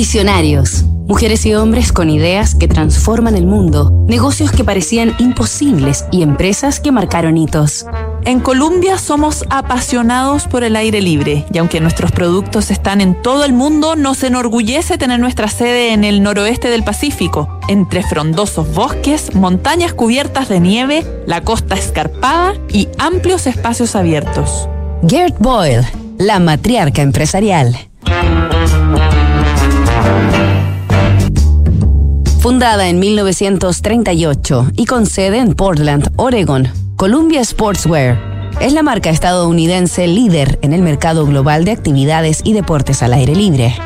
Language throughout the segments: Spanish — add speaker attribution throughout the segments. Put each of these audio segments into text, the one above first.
Speaker 1: Visionarios. Mujeres y hombres con ideas que transforman el mundo, negocios que parecían imposibles y empresas que marcaron hitos.
Speaker 2: En Colombia somos apasionados por el aire libre y aunque nuestros productos están en todo el mundo, nos enorgullece tener nuestra sede en el noroeste del Pacífico, entre frondosos bosques, montañas cubiertas de nieve, la costa escarpada y amplios espacios abiertos.
Speaker 1: Gert Boyle, la matriarca empresarial. Fundada en 1938 y con sede en Portland, Oregon, Columbia Sportswear es la marca estadounidense líder en el mercado global de actividades y deportes al aire libre.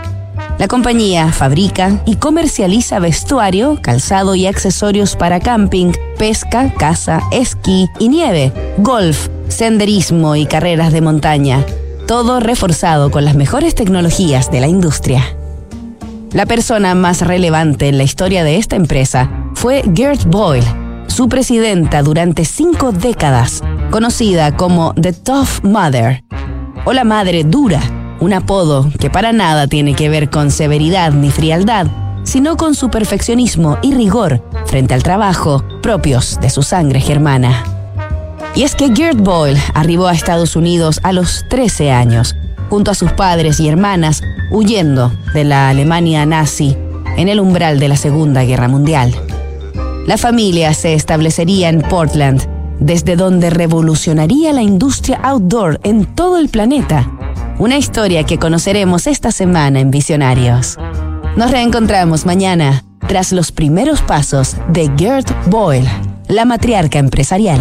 Speaker 1: La compañía fabrica y comercializa vestuario, calzado y accesorios para camping, pesca, caza, esquí y nieve, golf, senderismo y carreras de montaña, todo reforzado con las mejores tecnologías de la industria. La persona más relevante en la historia de esta empresa fue Gert Boyle, su presidenta durante cinco décadas, conocida como The Tough Mother, o la Madre Dura, un apodo que para nada tiene que ver con severidad ni frialdad, sino con su perfeccionismo y rigor frente al trabajo propios de su sangre germana. Y es que Gert Boyle arribó a Estados Unidos a los 13 años, junto a sus padres y hermanas, huyendo de la Alemania nazi en el umbral de la Segunda Guerra Mundial. La familia se establecería en Portland, desde donde revolucionaría la industria outdoor en todo el planeta. Una historia que conoceremos esta semana en Visionarios. Nos reencontramos mañana tras los primeros pasos de Gert Boyle, la matriarca empresarial.